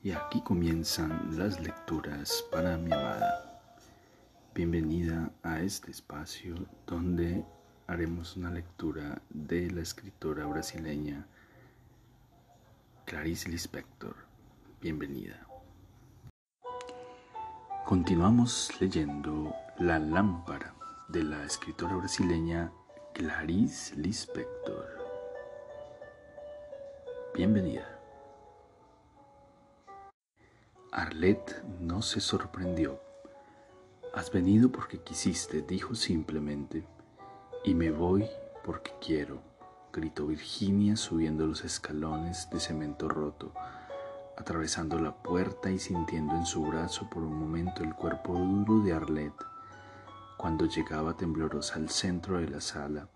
Y aquí comienzan las lecturas para mi amada. Bienvenida a este espacio donde haremos una lectura de la escritora brasileña Clarice Lispector. Bienvenida. Continuamos leyendo La lámpara de la escritora brasileña Clarice Lispector. Bienvenida. Arlette no se sorprendió. Has venido porque quisiste, dijo simplemente, y me voy porque quiero, gritó Virginia subiendo los escalones de cemento roto, atravesando la puerta y sintiendo en su brazo por un momento el cuerpo duro de Arlette. Cuando llegaba temblorosa al centro de la sala,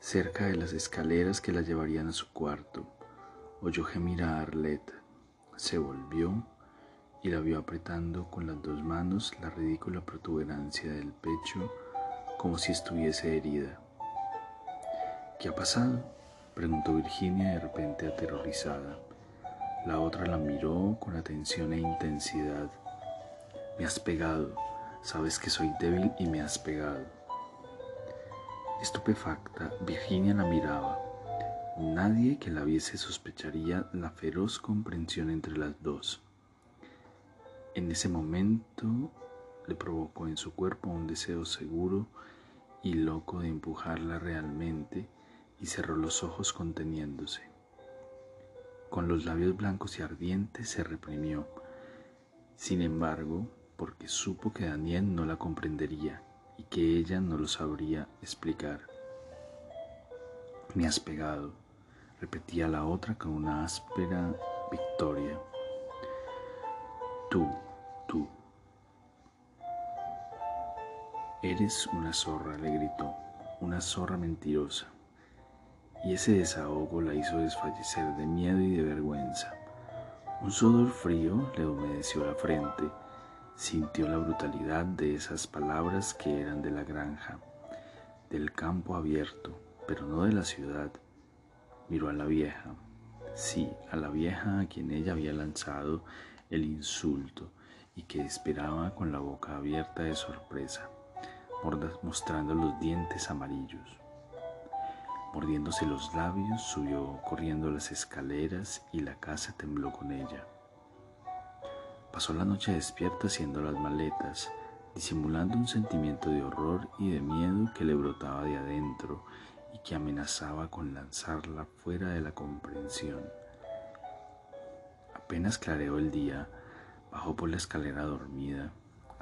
cerca de las escaleras que la llevarían a su cuarto, oyó gemir a Arlette. Se volvió y la vio apretando con las dos manos la ridícula protuberancia del pecho como si estuviese herida. ¿Qué ha pasado? preguntó Virginia de repente aterrorizada. La otra la miró con atención e intensidad. Me has pegado, sabes que soy débil y me has pegado. Estupefacta, Virginia la miraba. Nadie que la viese sospecharía la feroz comprensión entre las dos. En ese momento le provocó en su cuerpo un deseo seguro y loco de empujarla realmente y cerró los ojos conteniéndose. Con los labios blancos y ardientes se reprimió. Sin embargo, porque supo que Daniel no la comprendería y que ella no lo sabría explicar. Me has pegado, repetía la otra con una áspera victoria. Tú. Eres una zorra, le gritó, una zorra mentirosa. Y ese desahogo la hizo desfallecer de miedo y de vergüenza. Un sudor frío le humedeció la frente. Sintió la brutalidad de esas palabras que eran de la granja, del campo abierto, pero no de la ciudad. Miró a la vieja, sí, a la vieja a quien ella había lanzado el insulto y que esperaba con la boca abierta de sorpresa, mostrando los dientes amarillos. Mordiéndose los labios, subió corriendo las escaleras y la casa tembló con ella. Pasó la noche despierta haciendo las maletas, disimulando un sentimiento de horror y de miedo que le brotaba de adentro y que amenazaba con lanzarla fuera de la comprensión. Apenas clareó el día, bajó por la escalera dormida,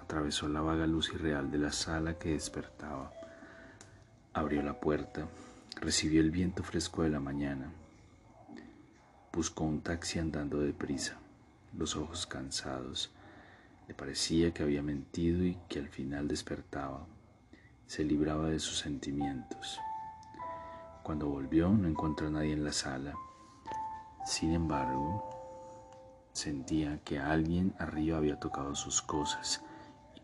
atravesó la vaga luz irreal de la sala que despertaba, abrió la puerta, recibió el viento fresco de la mañana, buscó un taxi andando deprisa, los ojos cansados, le parecía que había mentido y que al final despertaba, se libraba de sus sentimientos. Cuando volvió no encontró a nadie en la sala. Sin embargo, Sentía que alguien arriba había tocado sus cosas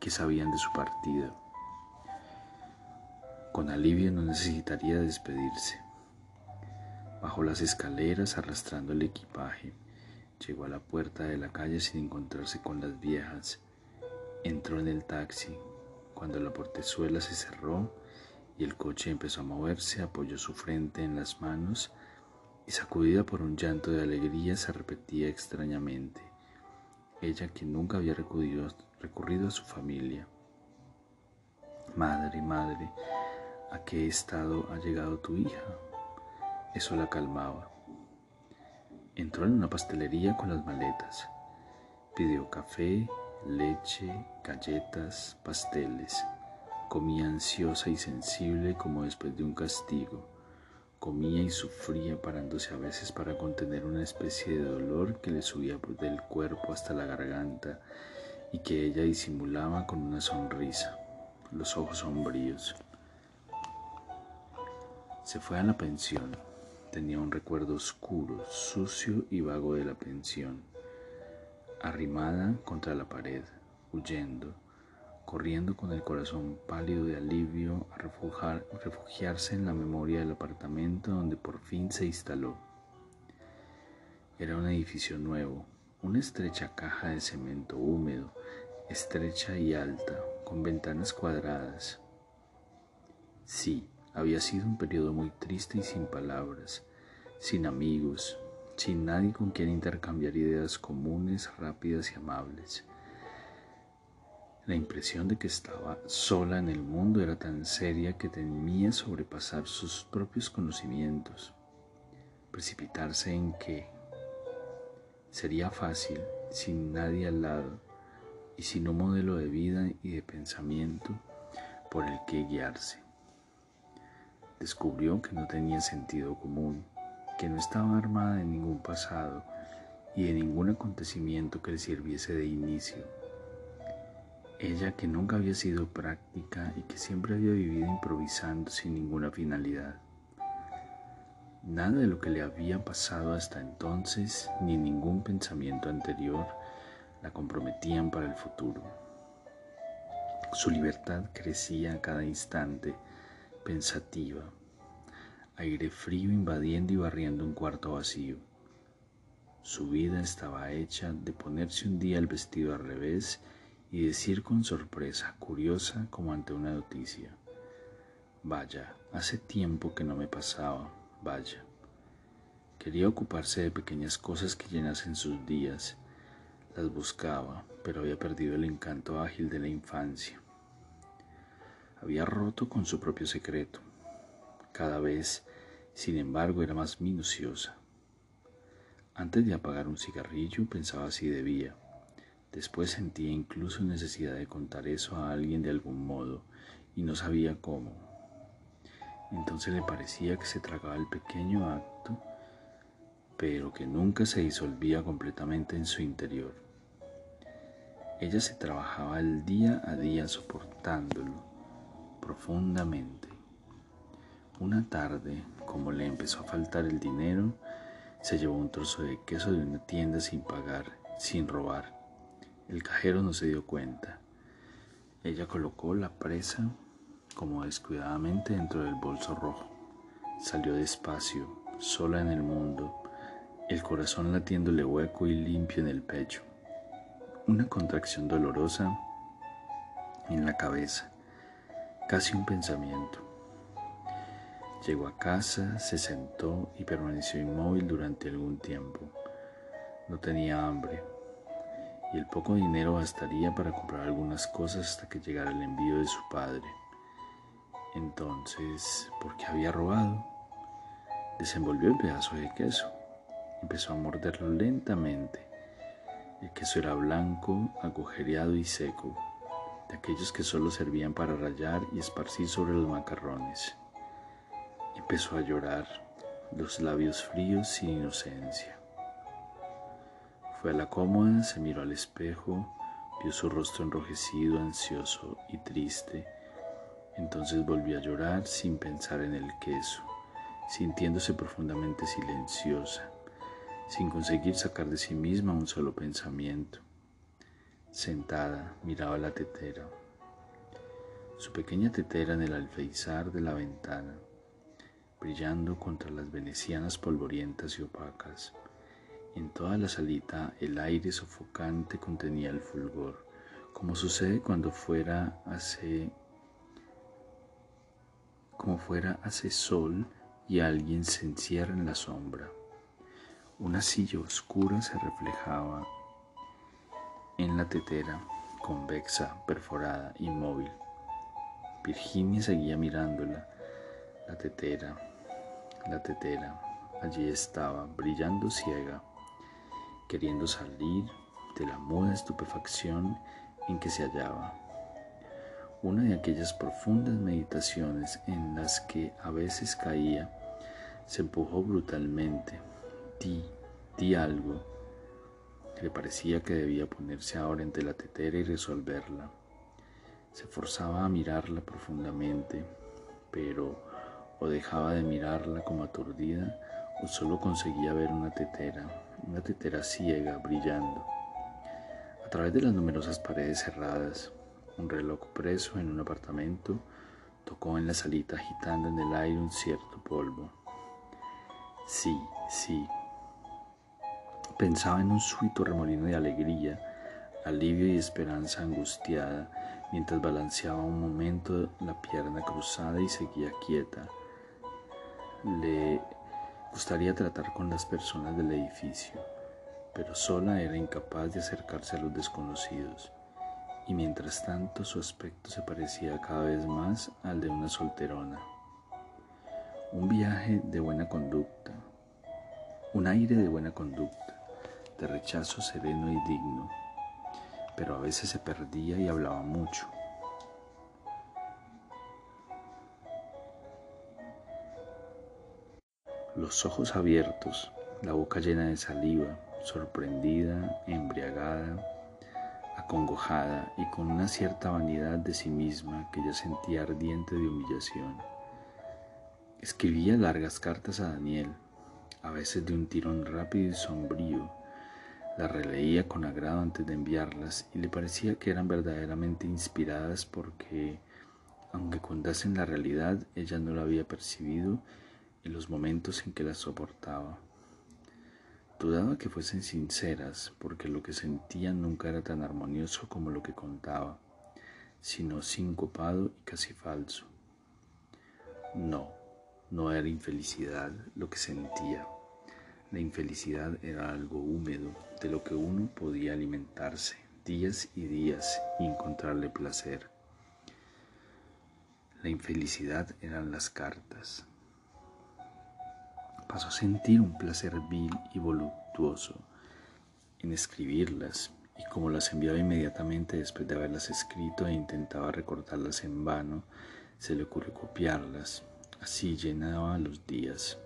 que sabían de su partida. Con alivio no necesitaría despedirse. Bajó las escaleras arrastrando el equipaje. Llegó a la puerta de la calle sin encontrarse con las viejas. Entró en el taxi. Cuando la portezuela se cerró y el coche empezó a moverse, apoyó su frente en las manos y sacudida por un llanto de alegría se repetía extrañamente, ella que nunca había recurrido, recurrido a su familia. Madre, madre, ¿a qué estado ha llegado tu hija? Eso la calmaba. Entró en una pastelería con las maletas. Pidió café, leche, galletas, pasteles. Comía ansiosa y sensible como después de un castigo. Comía y sufría parándose a veces para contener una especie de dolor que le subía del cuerpo hasta la garganta y que ella disimulaba con una sonrisa, los ojos sombríos. Se fue a la pensión. Tenía un recuerdo oscuro, sucio y vago de la pensión, arrimada contra la pared, huyendo corriendo con el corazón pálido de alivio a refugiarse en la memoria del apartamento donde por fin se instaló. Era un edificio nuevo, Una estrecha caja de cemento húmedo, estrecha y alta, con ventanas cuadradas. Sí, había sido un periodo muy triste y sin palabras, sin amigos, sin nadie con quien intercambiar ideas comunes, rápidas y amables. La impresión de que estaba sola en el mundo era tan seria que temía sobrepasar sus propios conocimientos, precipitarse en que sería fácil sin nadie al lado y sin un modelo de vida y de pensamiento por el que guiarse. Descubrió que no tenía sentido común, que no estaba armada de ningún pasado y de ningún acontecimiento que le sirviese de inicio ella que nunca había sido práctica y que siempre había vivido improvisando sin ninguna finalidad. Nada de lo que le había pasado hasta entonces, ni ningún pensamiento anterior, la comprometían para el futuro. Su libertad crecía a cada instante, pensativa, aire frío invadiendo y barriendo un cuarto vacío. Su vida estaba hecha de ponerse un día el vestido al revés y decir con sorpresa, curiosa como ante una noticia, vaya, hace tiempo que no me pasaba, vaya. Quería ocuparse de pequeñas cosas que llenasen sus días, las buscaba, pero había perdido el encanto ágil de la infancia. Había roto con su propio secreto. Cada vez, sin embargo, era más minuciosa. Antes de apagar un cigarrillo pensaba si debía, Después sentía incluso necesidad de contar eso a alguien de algún modo y no sabía cómo. Entonces le parecía que se tragaba el pequeño acto, pero que nunca se disolvía completamente en su interior. Ella se trabajaba el día a día soportándolo profundamente. Una tarde, como le empezó a faltar el dinero, se llevó un trozo de queso de una tienda sin pagar, sin robar el cajero no se dio cuenta. Ella colocó la presa como descuidadamente dentro del bolso rojo. Salió despacio, sola en el mundo, el corazón latiéndole hueco y limpio en el pecho. Una contracción dolorosa en la cabeza, casi un pensamiento. Llegó a casa, se sentó y permaneció inmóvil durante algún tiempo. No tenía hambre, y el poco dinero bastaría para comprar algunas cosas hasta que llegara el envío de su padre. Entonces, ¿por qué había robado? Desenvolvió el pedazo de queso. Empezó a morderlo lentamente. El queso era blanco, agujereado y seco, de aquellos que solo servían para rallar y esparcir sobre los macarrones. Empezó a llorar, los labios fríos sin inocencia. Fue a la cómoda, se miró al espejo, vio su rostro enrojecido, ansioso y triste. Entonces volvió a llorar sin pensar en el queso, sintiéndose profundamente silenciosa, sin conseguir sacar de sí misma un solo pensamiento. Sentada, miraba la tetera, su pequeña tetera en el alfeizar de la ventana, brillando contra las venecianas polvorientas y opacas. En toda la salita el aire sofocante contenía el fulgor, como sucede cuando fuera hace como fuera hace sol y alguien se encierra en la sombra. Una silla oscura se reflejaba en la tetera, convexa, perforada, inmóvil. Virginia seguía mirándola. La tetera, la tetera, allí estaba, brillando ciega queriendo salir de la muda estupefacción en que se hallaba. Una de aquellas profundas meditaciones en las que a veces caía, se empujó brutalmente. Di, di algo. Le parecía que debía ponerse ahora entre la tetera y resolverla. Se forzaba a mirarla profundamente, pero o dejaba de mirarla como aturdida o solo conseguía ver una tetera, una tetera ciega brillando. A través de las numerosas paredes cerradas, un reloj preso en un apartamento tocó en la salita agitando en el aire un cierto polvo. Sí, sí, Pensaba en un súbito remolino de alegría, alivio y esperanza angustiada, mientras balanceaba un momento la pierna cruzada y seguía quieta. Le gustaría tratar con las personas del edificio, pero sola era incapaz de acercarse a los desconocidos, y mientras tanto su aspecto se parecía cada vez más al de una solterona. Un viaje de buena conducta, un aire de buena conducta, de rechazo sereno y digno, pero a veces se perdía y hablaba mucho. Los ojos abiertos, la boca llena de saliva, sorprendida, embriagada, acongojada y con una cierta vanidad de sí misma que ella sentía ardiente de humillación. Escribía largas cartas a Daniel, a veces de un tirón rápido y sombrío. Las releía con agrado antes de enviarlas y le parecía que eran verdaderamente inspiradas porque, aunque contasen la realidad, ella no la había percibido en los momentos en que las soportaba. Dudaba que fuesen sinceras porque lo que sentía nunca era tan armonioso como lo que contaba, sino sincopado y casi falso. No, no era infelicidad lo que sentía. La infelicidad era algo húmedo de lo que uno podía alimentarse días y días y encontrarle placer. La infelicidad eran las cartas. Pasó a sentir un placer vil y voluptuoso en escribirlas y como las enviaba inmediatamente después de haberlas escrito e intentaba recordarlas en vano, se le ocurrió copiarlas Así llenaba los días.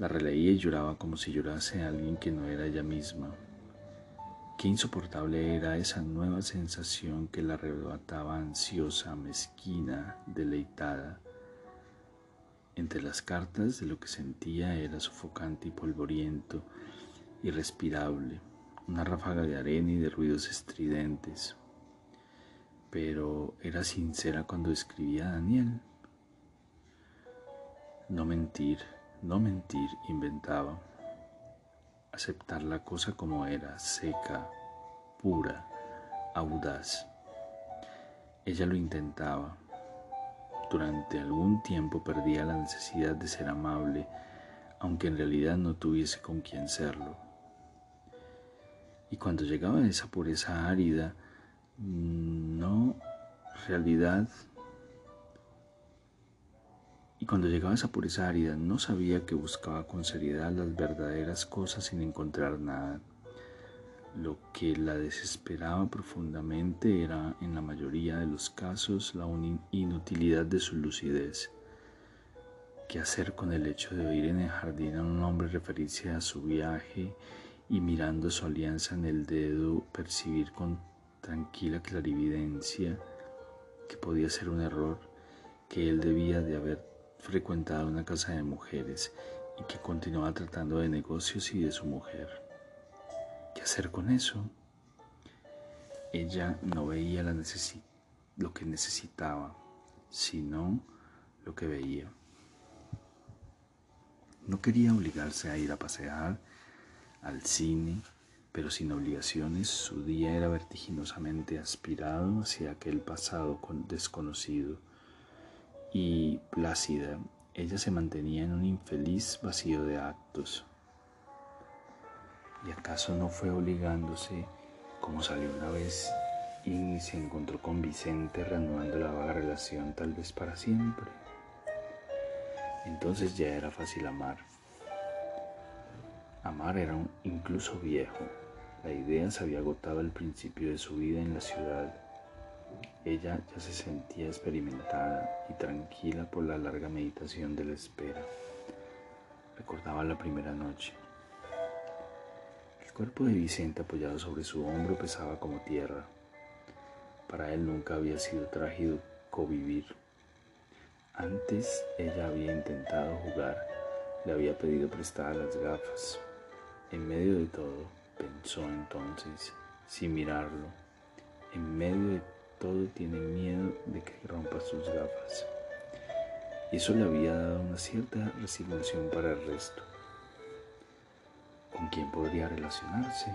La releía y lloraba como si llorase alguien que no era ella misma. Qué insoportable era esa nueva sensación que la arrebataba ansiosa, mezquina, deleitada. Entre las cartas de lo que sentía era sofocante y polvoriento, irrespirable, una ráfaga de arena y de ruidos estridentes. Pero era sincera cuando escribía a Daniel. No mentir, no mentir, inventaba. Aceptar la cosa como era, seca, pura, audaz. Ella lo intentaba. Durante algún tiempo perdía la necesidad de ser amable, aunque en realidad no tuviese con quien serlo. Y cuando llegaba a esa pureza árida, no realidad y cuando llegaba a esa pureza árida no sabía que buscaba con seriedad las verdaderas cosas sin encontrar nada. Lo que la desesperaba profundamente era, en la mayoría de los casos, la inutilidad de su lucidez. ¿Qué hacer con el hecho de oír en el jardín a un hombre referirse a su viaje y mirando su alianza en el dedo percibir con tranquila clarividencia que podía ser un error, que él debía de haber frecuentaba una casa de mujeres y que continuaba tratando de negocios y de su mujer. ¿Qué hacer con eso? Ella no veía la lo que necesitaba, sino lo que veía. No quería obligarse a ir a pasear, al cine, pero sin obligaciones su día era vertiginosamente aspirado hacia aquel pasado desconocido y plácida, ella se mantenía en un infeliz vacío de actos. ¿Y acaso no fue obligándose, como salió una vez y se encontró con Vicente reanudando la vaga relación tal vez para siempre? Entonces ya era fácil amar. Amar era un incluso viejo. La idea se había agotado al principio de su vida en la ciudad ella ya se sentía experimentada y tranquila por la larga meditación de la espera. Recordaba la primera noche. El cuerpo de Vicente apoyado sobre su hombro pesaba como tierra. Para él nunca había sido trágico vivir. Antes ella había intentado jugar, le había pedido prestar las gafas. En medio de todo, pensó entonces, sin mirarlo, en medio de todo tiene miedo de que rompa sus gafas. Y eso le había dado una cierta resignación para el resto. ¿Con quién podría relacionarse?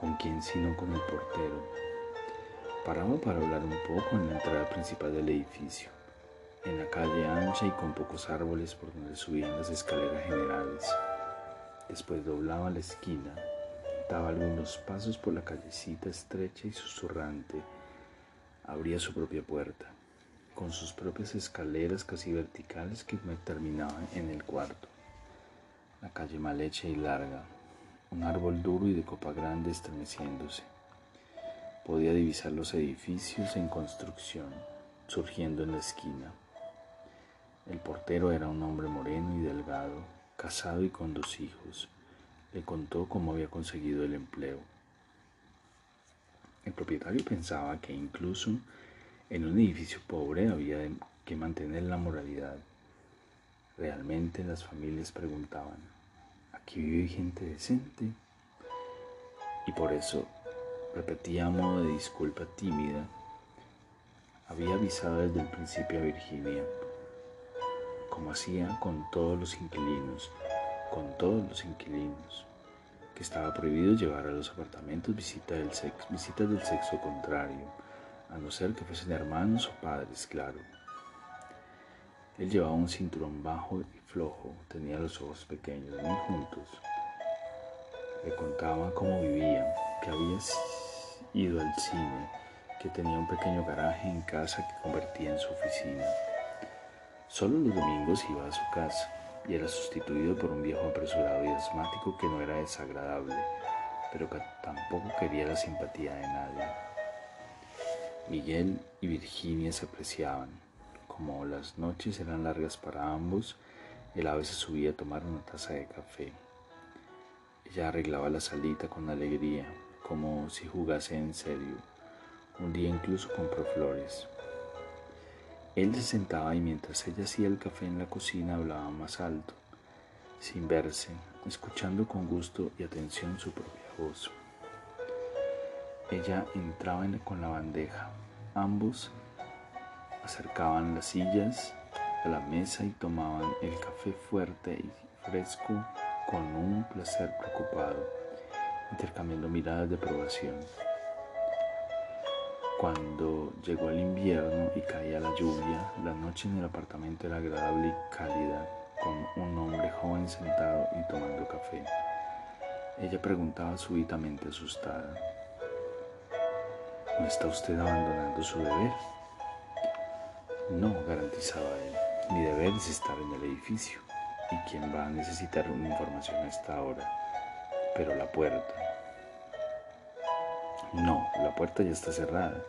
¿Con quién sino con el portero? Paraba para hablar un poco en la entrada principal del edificio, en la calle ancha y con pocos árboles por donde subían las escaleras generales. Después doblaba la esquina, daba algunos pasos por la callecita estrecha y susurrante, abría su propia puerta, con sus propias escaleras casi verticales que me terminaban en el cuarto. La calle mal hecha y larga, un árbol duro y de copa grande estremeciéndose. Podía divisar los edificios en construcción, surgiendo en la esquina. El portero era un hombre moreno y delgado, casado y con dos hijos. Le contó cómo había conseguido el empleo. El propietario pensaba que incluso en un edificio pobre había que mantener la moralidad. Realmente las familias preguntaban, ¿aquí vive gente decente? Y por eso repetía a modo de disculpa tímida, había avisado desde el principio a Virginia como hacía con todos los inquilinos, con todos los inquilinos, que estaba prohibido llevar a los apartamentos visita del sexo, visitas del sexo contrario, a no ser que fuesen hermanos o padres, claro. Él llevaba un cinturón bajo y flojo, tenía los ojos pequeños, muy juntos. Le contaba cómo vivía, que había ido al cine, que tenía un pequeño garaje en casa que convertía en su oficina Solo los domingos iba a su casa y era sustituido por un viejo apresurado y asmático que no era desagradable, pero que tampoco quería la simpatía de nadie. Miguel y Virginia se apreciaban. Como las noches eran largas para ambos, él a veces subía a tomar una taza de café. Ella arreglaba la salita con alegría, como si jugase en serio. Un día incluso compró flores. Él se sentaba y mientras ella hacía el café en la cocina hablaba más alto, sin verse, escuchando con gusto y atención su propia voz. Ella entraba con la bandeja. Ambos acercaban las sillas a la mesa y tomaban el café fuerte y fresco con un placer preocupado, intercambiando miradas de aprobación. Cuando llegó el invierno y caía la lluvia, la noche en el apartamento era agradable y cálida, con un hombre joven sentado y tomando café. Ella preguntaba súbitamente asustada, ¿no está usted abandonando su deber? No, garantizaba él, mi deber es estar en el edificio. ¿Y quién va a necesitar una información a esta hora? Pero la puerta, no, la puerta ya está cerrada.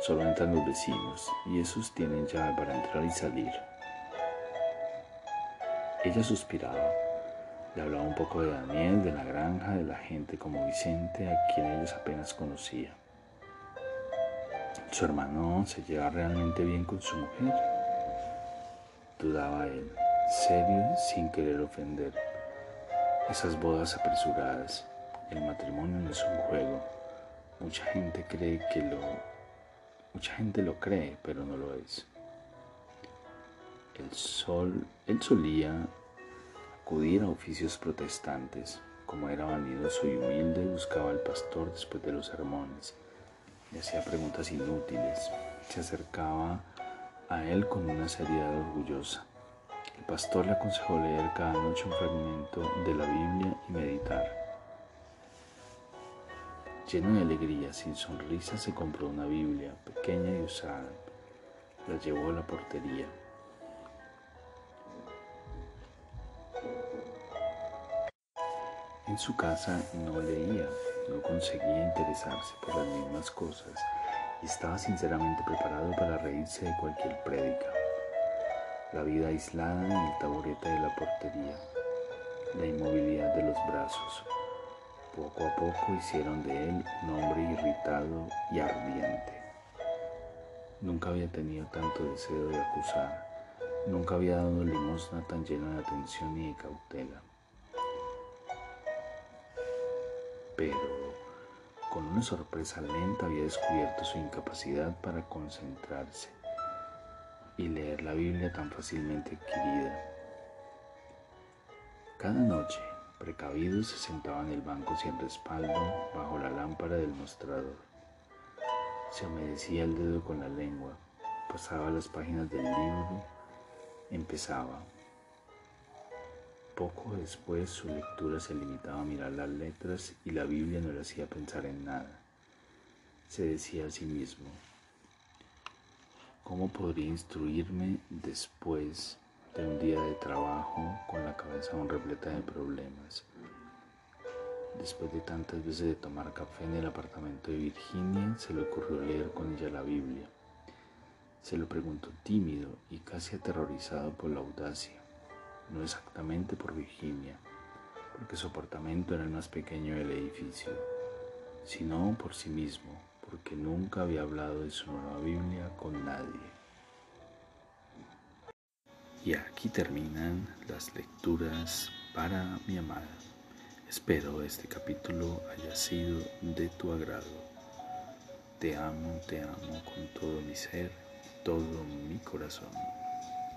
Solo entran los vecinos y esos tienen llave para entrar y salir. Ella suspiraba. Le hablaba un poco de Daniel, de la granja, de la gente como Vicente, a quien ellos apenas conocía. ¿Su hermano se lleva realmente bien con su mujer? Dudaba él, serio, sin querer ofender. Esas bodas apresuradas, el matrimonio no es un juego. Mucha gente cree que lo mucha gente lo cree, pero no lo es. El sol, él solía acudir a oficios protestantes. Como era vanidoso y humilde, buscaba al pastor después de los sermones. Le hacía preguntas inútiles. Se acercaba a él con una seriedad orgullosa. El pastor le aconsejó leer cada noche un fragmento de la Biblia y meditar. Lleno de alegría, sin sonrisa, se compró una Biblia pequeña y usada. La llevó a la portería. En su casa no leía, no conseguía interesarse por las mismas cosas y estaba sinceramente preparado para reírse de cualquier prédica. La vida aislada en el taburete de la portería, la inmovilidad de los brazos, poco a poco hicieron de él un hombre irritado y ardiente. Nunca había tenido tanto deseo de acusar, nunca había dado limosna tan llena de atención y de cautela. Pero con una sorpresa lenta había descubierto su incapacidad para concentrarse y leer la Biblia tan fácilmente adquirida. Cada noche Precavido se sentaba en el banco sin respaldo bajo la lámpara del mostrador. Se humedecía el dedo con la lengua, pasaba las páginas del libro, empezaba. Poco después su lectura se limitaba a mirar las letras y la Biblia no le hacía pensar en nada. Se decía a sí mismo, ¿cómo podría instruirme después de un día de trabajo con la cabeza aún repleta de problemas. Después de tantas veces de tomar café en el apartamento de Virginia, se le ocurrió leer con ella la Biblia. Se lo preguntó tímido y casi aterrorizado por la audacia, no exactamente por Virginia, porque su apartamento era el más pequeño del edificio, sino por sí mismo, porque nunca había hablado de su nueva Biblia con nadie. Y aquí terminan las lecturas para mi amada. Espero este capítulo haya sido de tu agrado. Te amo, te amo con todo mi ser, todo mi corazón.